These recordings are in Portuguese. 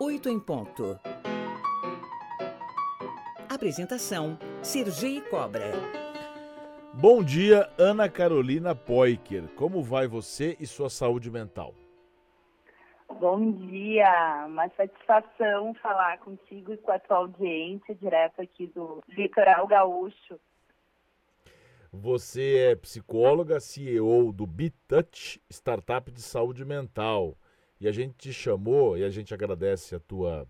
8 em ponto. Apresentação: Sergi Cobra. Bom dia, Ana Carolina Poiker. Como vai você e sua saúde mental? Bom dia, uma satisfação falar contigo e com a tua audiência direto aqui do Litoral Gaúcho. Você é psicóloga, CEO do BeTouch, startup de saúde mental. E a gente te chamou e a gente agradece a tua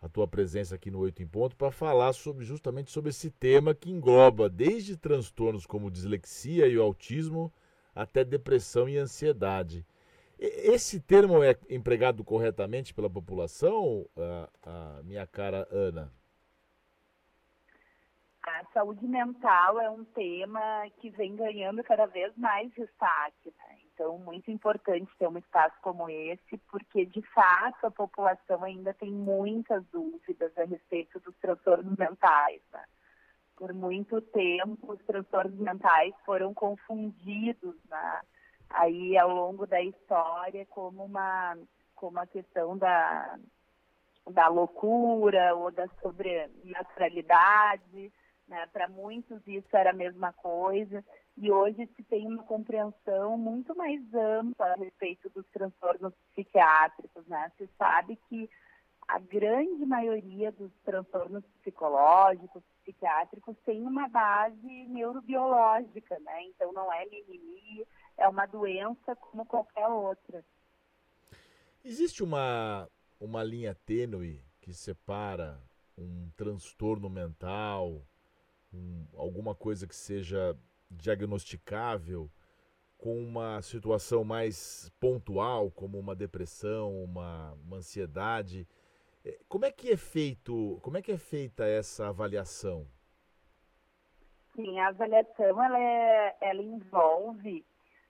a tua presença aqui no Oito em Ponto para falar sobre justamente sobre esse tema que engloba desde transtornos como dislexia e o autismo até depressão e ansiedade. Esse termo é empregado corretamente pela população, a, a minha cara Ana? A saúde mental é um tema que vem ganhando cada vez mais destaque. Né? Então, muito importante ter um espaço como esse, porque de fato a população ainda tem muitas dúvidas a respeito dos transtornos mentais. Né? Por muito tempo, os transtornos mentais foram confundidos né? aí ao longo da história como uma, como a questão da, da loucura ou da sobrenaturalidade. Né? Para muitos isso era a mesma coisa e hoje se tem uma compreensão muito mais ampla a respeito dos transtornos psiquiátricos, né? Se sabe que a grande maioria dos transtornos psicológicos, psiquiátricos, tem uma base neurobiológica, né? Então não é mimimi, é uma doença como qualquer outra. Existe uma, uma linha tênue que separa um transtorno mental, um, alguma coisa que seja diagnosticável com uma situação mais pontual, como uma depressão, uma, uma ansiedade. É, como é que é feito, como é que é feita essa avaliação? Sim, a avaliação ela, é, ela envolve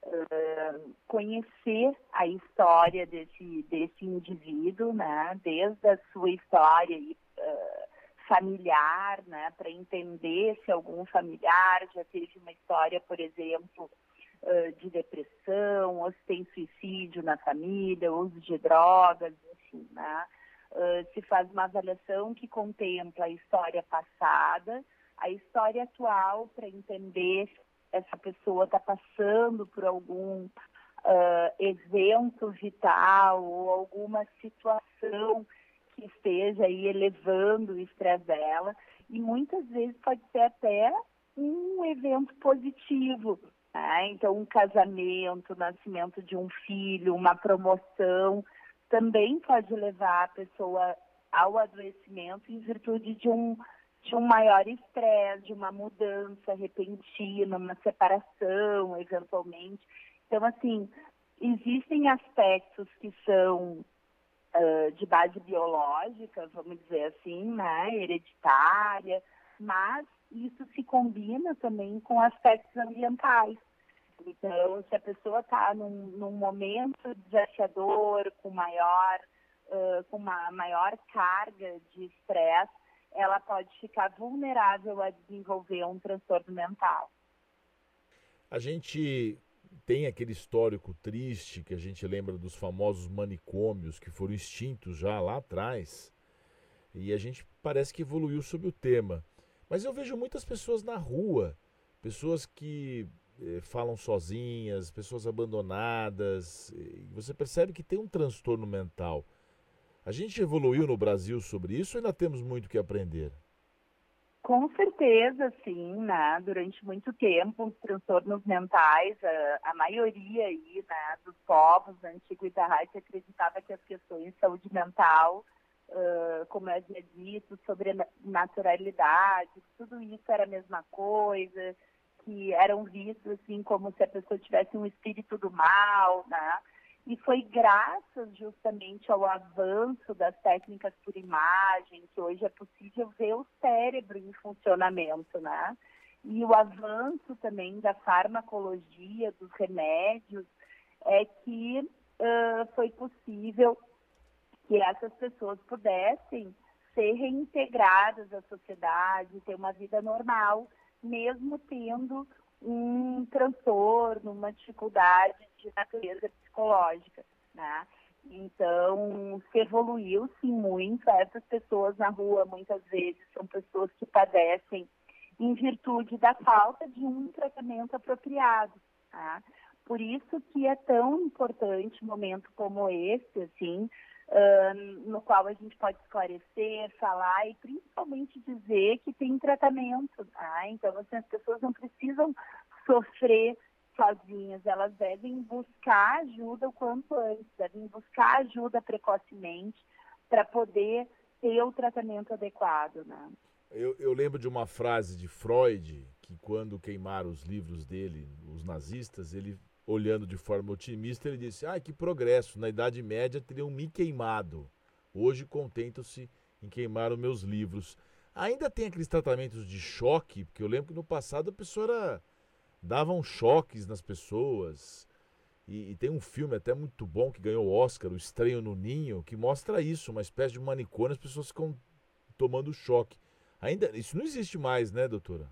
uh, conhecer a história desse, desse indivíduo, né, desde a sua história uh, familiar, né, para entender se algum familiar já teve uma história, por exemplo, de depressão, ou se tem suicídio na família, uso de drogas, enfim, né? se faz uma avaliação que contempla a história passada, a história atual, para entender se essa pessoa está passando por algum uh, evento vital ou alguma situação que esteja aí elevando o estresse dela e muitas vezes pode ser até um evento positivo. Né? Então, um casamento, o nascimento de um filho, uma promoção, também pode levar a pessoa ao adoecimento em virtude de um, de um maior estresse, de uma mudança repentina, uma separação, eventualmente. Então, assim, existem aspectos que são de base biológica, vamos dizer assim, né, hereditária, mas isso se combina também com aspectos ambientais. Então, se a pessoa está num, num, momento desafiador, com maior, uh, com uma maior carga de estresse, ela pode ficar vulnerável a desenvolver um transtorno mental. A gente tem aquele histórico triste que a gente lembra dos famosos manicômios que foram extintos já lá atrás. E a gente parece que evoluiu sobre o tema. Mas eu vejo muitas pessoas na rua, pessoas que eh, falam sozinhas, pessoas abandonadas. você percebe que tem um transtorno mental. A gente evoluiu no Brasil sobre isso ou ainda temos muito que aprender? Com certeza, sim, né? Durante muito tempo, os transtornos mentais, a, a maioria aí, né, dos povos da antiguidade acreditava que as questões de saúde mental, uh, como eu havia dito, sobre naturalidade, tudo isso era a mesma coisa, que eram vistos assim como se a pessoa tivesse um espírito do mal, né? E foi graças justamente ao avanço das técnicas por imagem que hoje é possível ver o cérebro em funcionamento, né? E o avanço também da farmacologia, dos remédios, é que uh, foi possível que essas pessoas pudessem ser reintegradas à sociedade, ter uma vida normal, mesmo tendo um transtorno, uma dificuldade de natureza psicológica, né? Então, se evoluiu sim muito. Essas pessoas na rua, muitas vezes, são pessoas que padecem em virtude da falta de um tratamento apropriado. Tá? Por isso que é tão importante um momento como esse, assim, no qual a gente pode esclarecer, falar e principalmente dizer que tem tratamento. Tá? Então, assim, as pessoas não precisam sofrer sozinhas, elas devem buscar ajuda o quanto antes, devem buscar ajuda precocemente para poder ter o tratamento adequado. Né? Eu, eu, lembro de uma frase de Freud, que quando queimaram os livros dele, os nazistas, ele, olhando de forma otimista, ele disse, ah, que progresso, na Idade Média teriam me queimado, hoje contentam-se em queimar os meus livros. Ainda tem aqueles tratamentos de choque, porque eu lembro que no passado a pessoa era davam choques nas pessoas. E, e, tem um filme até muito bom que ganhou o Oscar, O Estranho no Ninho, que mostra isso, uma espécie de manicômio, as pessoas ficam tomando choque. Ainda isso não existe mais, né, doutora?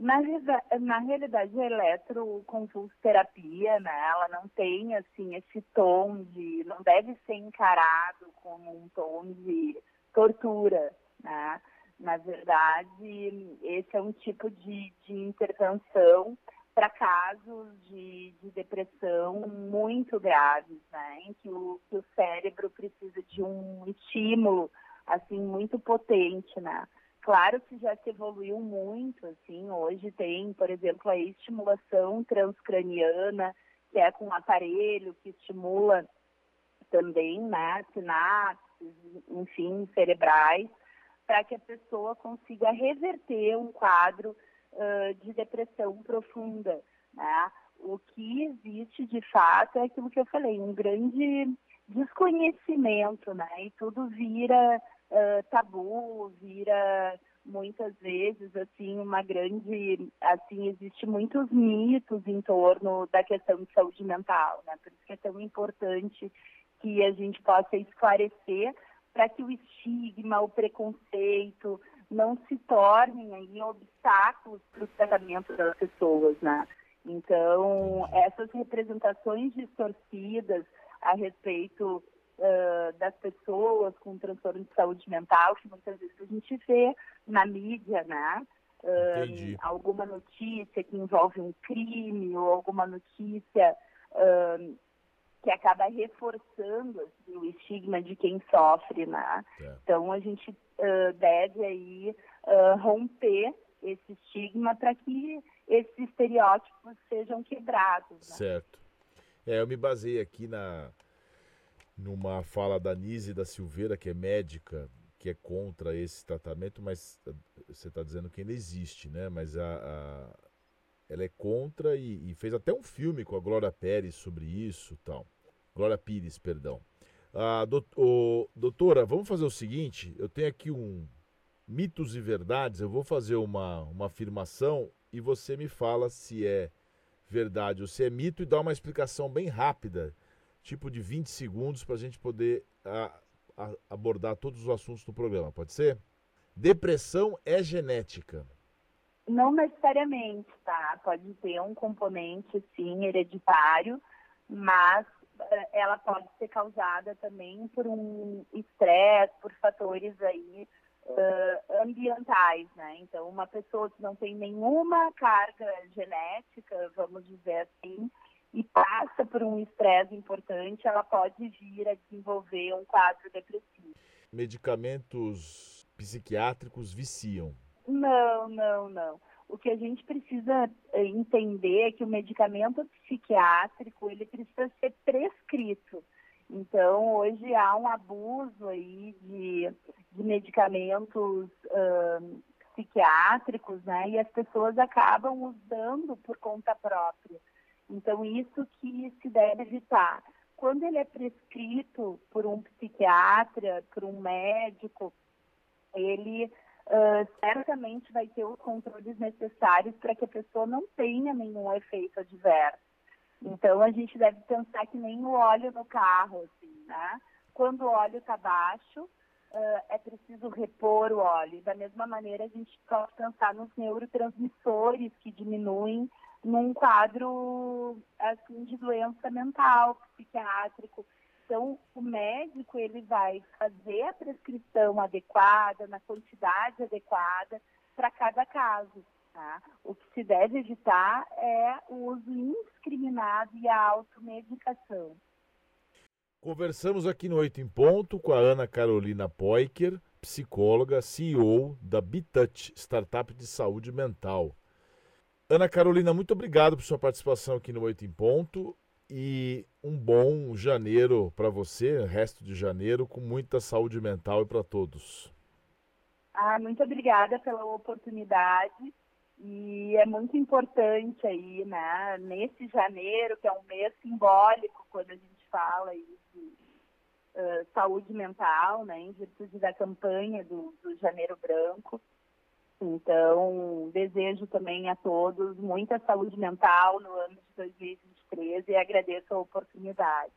Na, na realidade, a eletroconvulsoterapia, né, ela não tem assim esse tom de, não deve ser encarado como um tom de tortura, né? Na verdade, esse é um tipo de, de intervenção para casos de, de, depressão muito graves, né? em que o, que o cérebro precisa de um estímulo assim muito potente, né? Claro que já se evoluiu muito, assim, hoje tem, por exemplo, a estimulação transcraniana, que é com um aparelho que estimula também, né, sinapses, enfim, cerebrais, para que a pessoa consiga reverter um quadro uh, de depressão profunda. Né? O que existe de fato é aquilo que eu falei, um grande desconhecimento, né? E tudo vira tabu, vira muitas vezes assim uma grande assim existe muitos mitos em torno da questão de saúde mental né por isso que é tão importante que a gente possa esclarecer para que o estigma, o preconceito não se tornem aí obstáculos para o tratamento das pessoas, né? Então, essas representações distorcidas a respeito uh, das pessoas com transtorno de saúde mental, que muitas vezes a gente vê na mídia, né? Uh, alguma notícia que envolve um crime ou alguma notícia uh, que acaba reforçando assim, o estigma de quem sofre, né? É. Então a gente uh, deve aí romper esse estigma para que esses estereótipos sejam quebrados. Né? Certo. É, eu me baseei aqui na numa fala da Nise da Silveira, que é médica, que é contra esse tratamento, mas você está dizendo que ele existe, né? Mas a, a ela é contra e, e, fez até um filme com a Glória Pérez sobre isso tal. Glória Pires, perdão. Ah, do, o, doutora, vamos fazer o seguinte: eu tenho aqui um mitos e verdades. Eu vou fazer uma, uma afirmação e você me fala se é verdade ou se é mito e dá uma explicação bem rápida, tipo de 20 segundos, para a gente poder a, a, abordar todos os assuntos do programa. Pode ser? Depressão é genética. Não necessariamente, tá? Pode ter um componente, sim, hereditário, mas eh, ela pode ser causada também por um estresse, por fatores aí uh, ambientais, né? Então, uma pessoa que não tem nenhuma carga genética, vamos dizer assim, e passa por um estresse importante, ela pode vir a desenvolver um quadro depressivo. Medicamentos psiquiátricos viciam? Não, não, não. O que a gente precisa eh, entender é que o medicamento psiquiátrico ele precisa ser prescrito. Então, hoje há um abuso aí de, de medicamentos uh, psiquiátricos, né? E as pessoas acabam usando por conta própria. Então, isso que se deve evitar. Quando ele é prescrito por um psiquiatra, por um médico, ele uh, certamente vai ter os controles necessários para que a pessoa não tenha nenhum efeito adverso. Então, a gente deve pensar que nem o óleo no carro, assim, né? Quando o óleo está baixo, uh, é preciso repor o óleo. Da mesma maneira, a gente pode pensar nos neurotransmissores que diminuem num quadro, assim, de doença mental, psiquiátrico. Então, o médico ele vai fazer a prescrição adequada, na quantidade adequada para cada caso. Tá? O que se deve evitar é o uso indiscriminado e a automedicação. Conversamos aqui no Oito em Ponto com a Ana Carolina Poiker, psicóloga, CEO da Bitouch, startup de saúde mental. Ana Carolina, muito obrigado por sua participação aqui no Oito em Ponto e um bom janeiro para você, resto de janeiro, com muita saúde mental e para todos. Ah, muito obrigada pela oportunidade e é muito importante aí, né, nesse janeiro, que é um mês simbólico quando a gente fala aí de uh, saúde mental, né, em virtude da campanha do, do Janeiro Branco. Então, desejo também a todos muita saúde mental no ano de 2023 e agradeço a oportunidade.